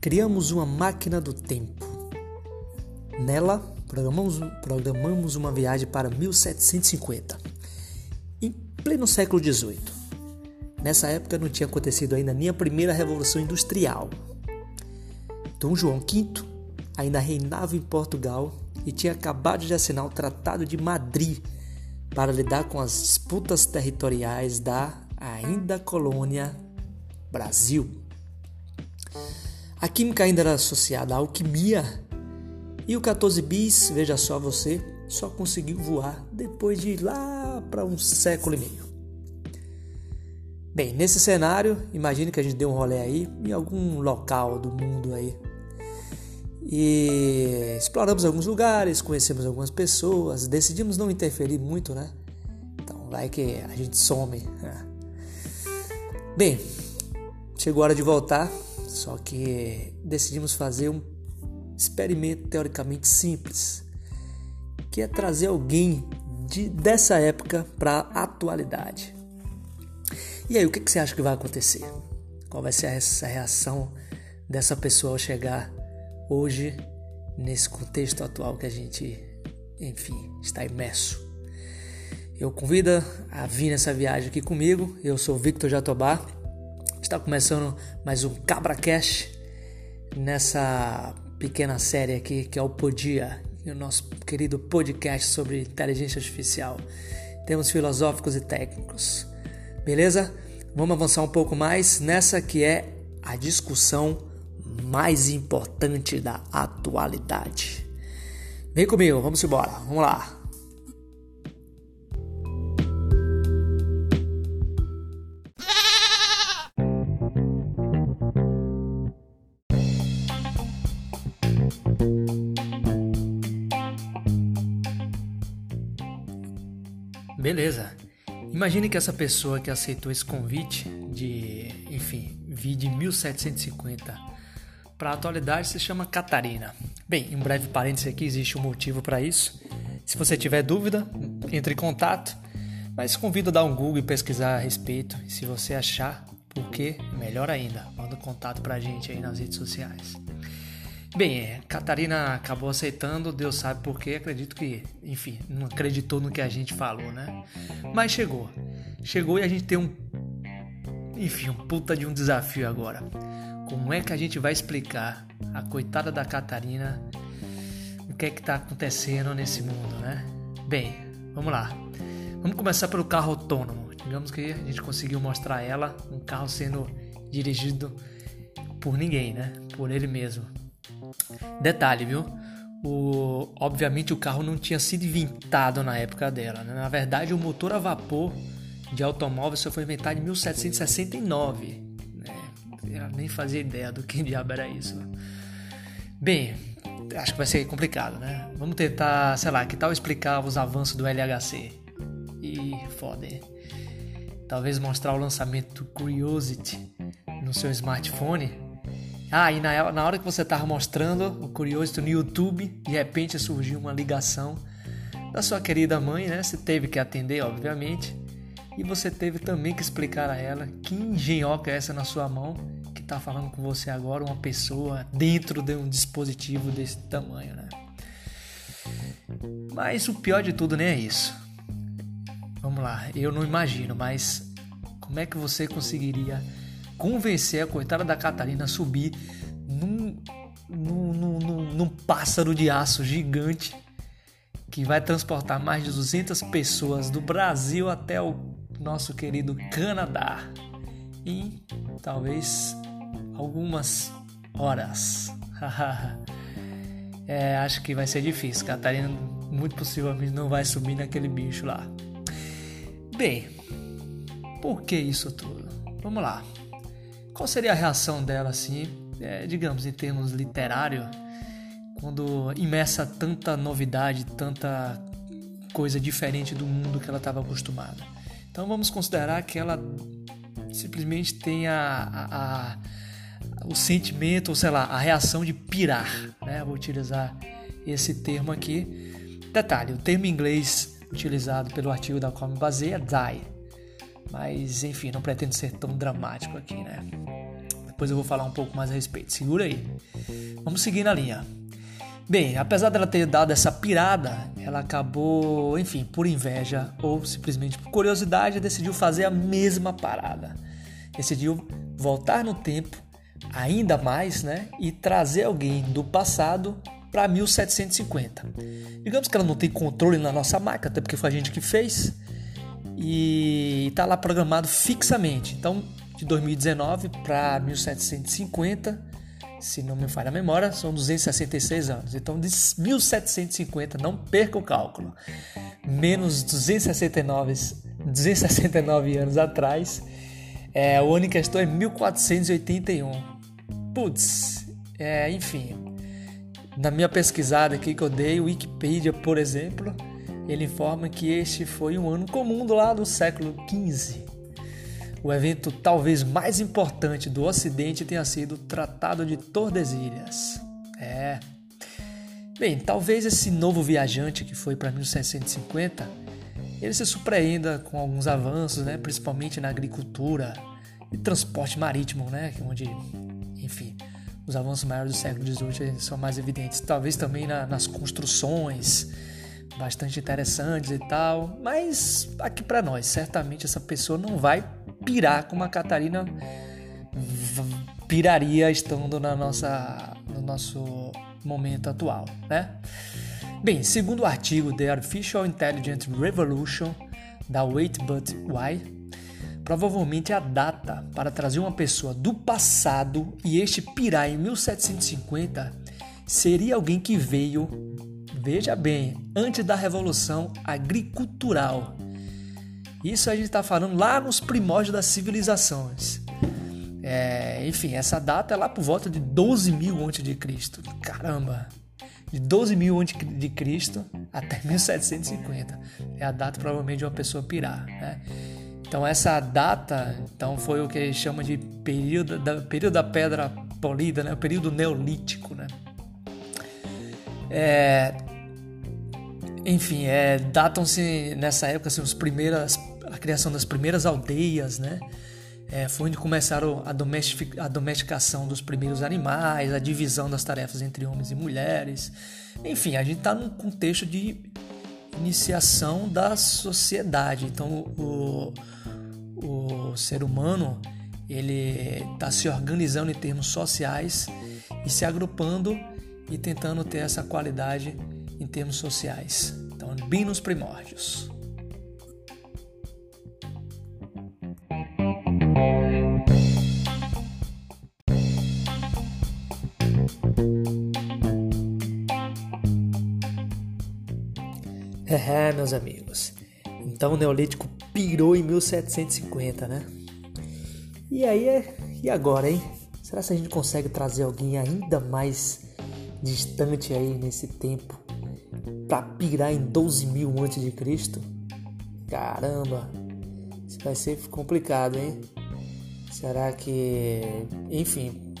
criamos uma máquina do tempo. Nela, programamos, programamos uma viagem para 1750, em pleno século XVIII. Nessa época não tinha acontecido ainda nem a primeira revolução industrial. Dom João V ainda reinava em Portugal e tinha acabado de assinar o Tratado de Madrid para lidar com as disputas territoriais da ainda colônia Brasil. A química ainda era associada à alquimia e o 14 bis, veja só você, só conseguiu voar depois de ir lá para um século e meio. Bem, nesse cenário, imagine que a gente deu um rolê aí em algum local do mundo aí. E exploramos alguns lugares, conhecemos algumas pessoas, decidimos não interferir muito, né? Então vai que a gente some. Né? Bem, chegou a hora de voltar, só que decidimos fazer um experimento teoricamente simples, que é trazer alguém de, dessa época para a atualidade. E aí, o que, que você acha que vai acontecer? Qual vai ser essa reação dessa pessoa ao chegar hoje nesse contexto atual que a gente, enfim, está imerso? Eu convido a vir nessa viagem aqui comigo. Eu sou Victor Jatobá. Está começando mais um Cabra Cash nessa pequena série aqui que é o Podia, o nosso querido podcast sobre inteligência artificial. Temos filosóficos e técnicos. Beleza? Vamos avançar um pouco mais nessa que é a discussão mais importante da atualidade. Vem comigo, vamos embora. Vamos lá. Imagine que essa pessoa que aceitou esse convite de, enfim, vir de 1750 para a atualidade se chama Catarina. Bem, um breve parênteses aqui, existe um motivo para isso. Se você tiver dúvida, entre em contato, mas convido a dar um Google e pesquisar a respeito. E se você achar por quê, melhor ainda, manda um contato para a gente aí nas redes sociais. Bem, é, Catarina acabou aceitando, Deus sabe por quê, acredito que, enfim, não acreditou no que a gente falou, né? Mas chegou. Chegou e a gente tem um, enfim, um puta de um desafio agora. Como é que a gente vai explicar a coitada da Catarina o que é que tá acontecendo nesse mundo, né? Bem, vamos lá. Vamos começar pelo carro autônomo. Digamos que a gente conseguiu mostrar a ela um carro sendo dirigido por ninguém, né? Por ele mesmo. Detalhe, viu? O, obviamente o carro não tinha sido inventado na época dela. Né? Na verdade, o motor a vapor de automóvel só foi inventado em 1769. Né? Nem fazia ideia do que diabo era isso. Bem, acho que vai ser complicado, né? Vamos tentar, sei lá, que tal explicar os avanços do LHC? E foda, hein? Talvez mostrar o lançamento do Curiosity no seu smartphone ah, e na, na hora que você estava mostrando o Curiosity no YouTube, de repente surgiu uma ligação da sua querida mãe, né? Você teve que atender, obviamente. E você teve também que explicar a ela que engenhoca é essa na sua mão que está falando com você agora, uma pessoa dentro de um dispositivo desse tamanho, né? Mas o pior de tudo nem é isso. Vamos lá, eu não imagino, mas como é que você conseguiria convencer a coitada da Catarina a subir num, num, num, num pássaro de aço gigante que vai transportar mais de 200 pessoas do Brasil até o nosso querido Canadá em talvez algumas horas. é, acho que vai ser difícil. Catarina muito possivelmente não vai subir naquele bicho lá. Bem, por que isso tudo? Vamos lá. Qual seria a reação dela, assim, é, digamos, em termos literários, quando imersa tanta novidade, tanta coisa diferente do mundo que ela estava acostumada? Então vamos considerar que ela simplesmente tem a, a, a, o sentimento, ou sei lá, a reação de pirar, né? Vou utilizar esse termo aqui. Detalhe, o termo em inglês utilizado pelo artigo da qual me baseia é die. Mas enfim, não pretendo ser tão dramático aqui, né? Depois eu vou falar um pouco mais a respeito. Segura aí. Vamos seguir na linha. Bem, apesar dela ter dado essa pirada, ela acabou, enfim, por inveja ou simplesmente por curiosidade, decidiu fazer a mesma parada. Decidiu voltar no tempo ainda mais, né, e trazer alguém do passado para 1750. Digamos que ela não tem controle na nossa marca, até porque foi a gente que fez, e está lá programado fixamente. Então, de 2019 para 1750 se não me falha a memória, são 266 anos. Então, de 1750, não perca o cálculo, menos 269, 269 anos atrás, é, o ano em questão é 1481. Putz, é, enfim, na minha pesquisada aqui que eu dei, Wikipedia, por exemplo, ele informa que este foi um ano comum do lado do século XV. O evento talvez mais importante do Ocidente tenha sido o Tratado de Tordesilhas. É. Bem, talvez esse novo viajante que foi para 1750, ele se surpreenda com alguns avanços, né, principalmente na agricultura e transporte marítimo, né, onde, enfim, os avanços maiores do século XVIII são mais evidentes. Talvez também na, nas construções, bastante interessantes e tal, mas aqui para nós, certamente essa pessoa não vai pirar como a Catarina piraria estando na nossa, no nosso momento atual, né? Bem, segundo o artigo The Artificial Intelligence Revolution da Wait But Why, provavelmente a data para trazer uma pessoa do passado e este pirar em 1750 seria alguém que veio, veja bem, antes da Revolução Agricultural isso a gente está falando lá nos primórdios das civilizações. É, enfim, essa data é lá por volta de 12 mil antes de Cristo. Caramba! De 12 mil antes de Cristo até 1750. É a data provavelmente de uma pessoa pirar, né? Então essa data então foi o que chama de período da, período da pedra polida, né? o período neolítico. Né? É, enfim, é, datam-se nessa época assim, os primeiras, a criação das primeiras aldeias, né? É, foi onde começaram a, a domesticação dos primeiros animais, a divisão das tarefas entre homens e mulheres. Enfim, a gente está num contexto de iniciação da sociedade. Então, o, o ser humano ele está se organizando em termos sociais e se agrupando e tentando ter essa qualidade em termos sociais. Então, bem nos primórdios. É, meus amigos. Então o Neolítico pirou em 1750, né? E aí, é, e agora, hein? Será que a gente consegue trazer alguém ainda mais distante aí nesse tempo para pirar em 12 mil antes de Cristo? Caramba, isso vai ser complicado, hein? Será que, enfim,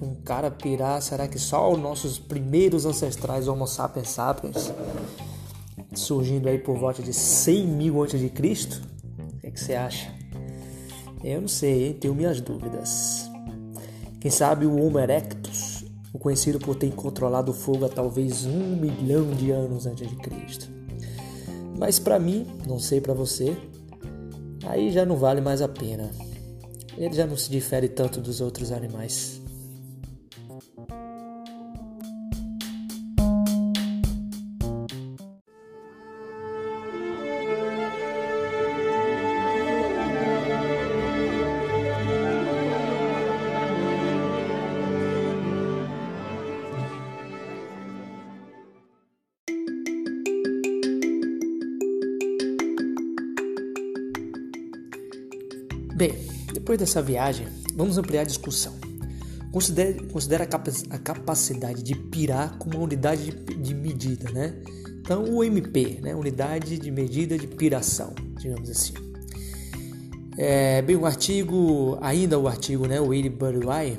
um cara pirar, será que só os nossos primeiros ancestrais Homo sapiens sapiens, surgindo aí por volta de 100 mil antes de Cristo? O que, é que você acha? Eu não sei, hein? tenho minhas dúvidas. Quem sabe o Homo erectus o conhecido por ter controlado o fogo há talvez um milhão de anos antes de Cristo. Mas para mim, não sei para você, aí já não vale mais a pena. Ele já não se difere tanto dos outros animais. Depois dessa viagem, vamos ampliar a discussão. Considere, considere a, capa a, capacidade de pirar como uma unidade de, de, medida, né? Então, o MP, né? Unidade de medida de piração, digamos assim. É, bem, o artigo, ainda o artigo, né? O Willie Budwai,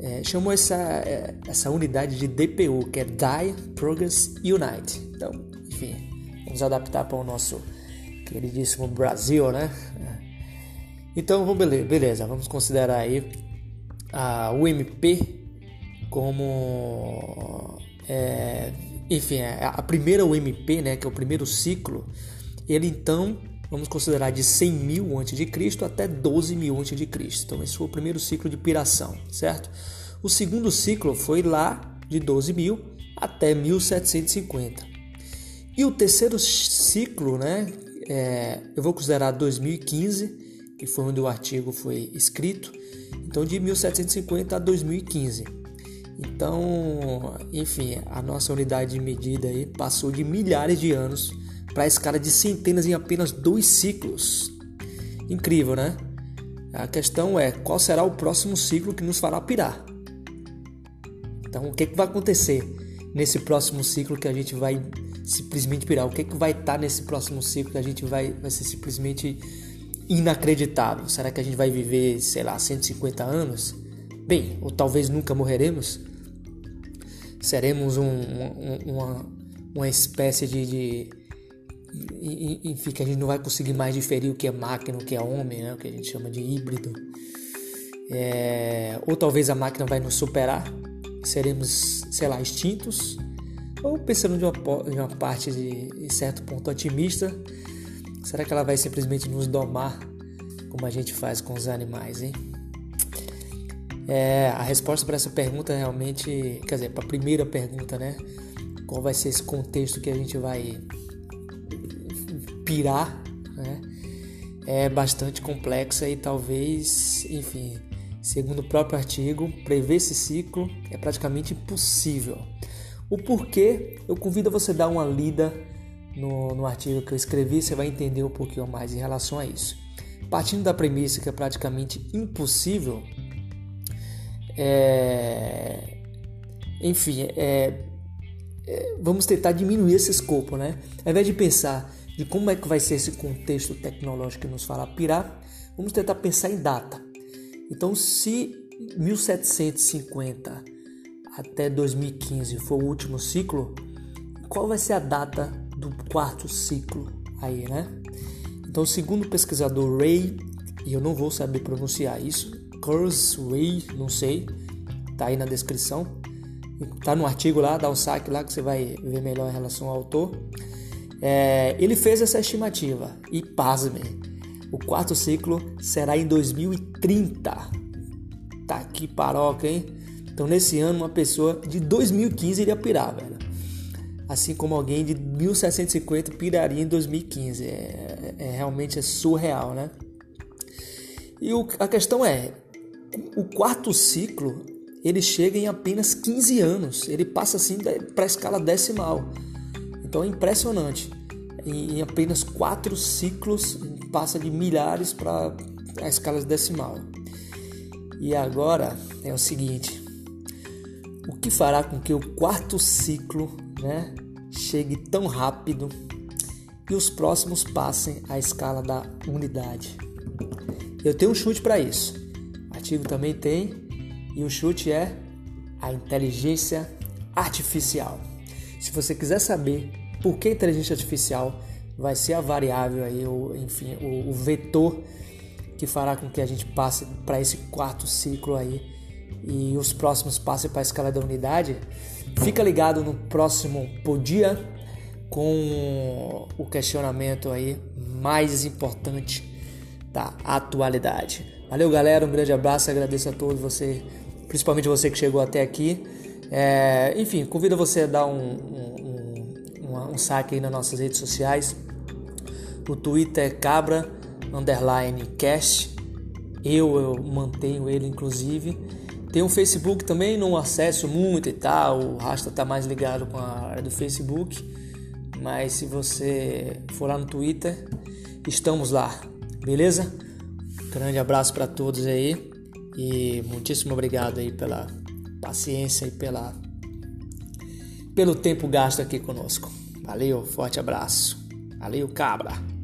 é, chamou essa, é, essa unidade de DPU, que é Die Progress Unite. Então, enfim, vamos adaptar para o nosso queridíssimo Brasil, né? Então, beleza, vamos considerar aí a UMP como é, enfim, é, a primeira UMP, né, que é o primeiro ciclo, ele então vamos considerar de 100 mil antes de Cristo até 12 mil antes de Cristo. Então esse foi o primeiro ciclo de piração, certo? O segundo ciclo foi lá de 12 mil até 1750. E o terceiro ciclo, né, é, eu vou considerar 2015, que foi onde o artigo foi escrito, então de 1750 a 2015. Então, enfim, a nossa unidade de medida aí passou de milhares de anos para a escala de centenas em apenas dois ciclos. Incrível, né? A questão é qual será o próximo ciclo que nos fará pirar. Então, o que, é que vai acontecer nesse próximo ciclo que a gente vai simplesmente pirar? O que, é que vai estar nesse próximo ciclo que a gente vai, vai ser simplesmente inacreditável? Será que a gente vai viver, sei lá, 150 anos? Bem, ou talvez nunca morreremos? Seremos um, um, uma, uma espécie de, de enfim, que a gente não vai conseguir mais diferir o que é máquina, o que é homem, né? o que a gente chama de híbrido. É, ou talvez a máquina vai nos superar, seremos, sei lá, extintos. Ou pensando de uma, de uma parte de, de certo ponto otimista, será que ela vai simplesmente nos domar como a gente faz com os animais, hein? É, a resposta para essa pergunta realmente, quer dizer, para a primeira pergunta, né? Qual vai ser esse contexto que a gente vai pirar, né? É bastante complexa e talvez, enfim, segundo o próprio artigo, prever esse ciclo é praticamente impossível. O porquê, eu convido você a dar uma lida no, no artigo que eu escrevi, você vai entender um pouquinho mais em relação a isso. Partindo da premissa que é praticamente impossível, é, enfim, é, é, vamos tentar diminuir esse escopo, né? Ao invés de pensar de como é que vai ser esse contexto tecnológico que nos fará pirar, vamos tentar pensar em data. Então, se 1750 até 2015 for o último ciclo, qual vai ser a data do quarto ciclo aí, né? Então, segundo o pesquisador Ray, e eu não vou saber pronunciar isso, Kurzweil, não sei, tá aí na descrição. Tá no artigo lá, dá um saque lá que você vai ver melhor em relação ao autor. É, ele fez essa estimativa e pasme, o quarto ciclo será em 2030. Tá que paroca, hein? Então nesse ano uma pessoa de 2015 iria pirar, velho. Assim como alguém de 1750 piraria em 2015. É, é realmente é surreal, né? E o, a questão é, o quarto ciclo ele chega em apenas 15 anos, ele passa assim para a escala decimal. Então é impressionante. Em, apenas quatro ciclos passa de milhares para a escala decimal. E agora é o seguinte: o que fará com que o quarto ciclo né, chegue tão rápido e os próximos passem à escala da unidade? Eu tenho um chute para isso artigo também tem, e o chute é a inteligência artificial. Se você quiser saber por que inteligência artificial vai ser a variável aí, ou enfim, o, o vetor que fará com que a gente passe para esse quarto ciclo aí e os próximos passem para a escala da unidade, fica ligado no próximo podia com o questionamento aí mais importante da atualidade. Valeu, galera. Um grande abraço. Agradeço a todos você, principalmente você que chegou até aqui. É, enfim, convido você a dar um, um, um, um saque aí nas nossas redes sociais. O Twitter é cabra underline cast. Eu, eu mantenho ele, inclusive. Tem um Facebook também, não acesso muito e tal. O Rasta tá mais ligado com a área do Facebook. Mas se você for lá no Twitter, estamos lá, beleza? Grande abraço para todos aí e muitíssimo obrigado aí pela paciência e pela pelo tempo gasto aqui conosco. Valeu, forte abraço. Valeu, cabra.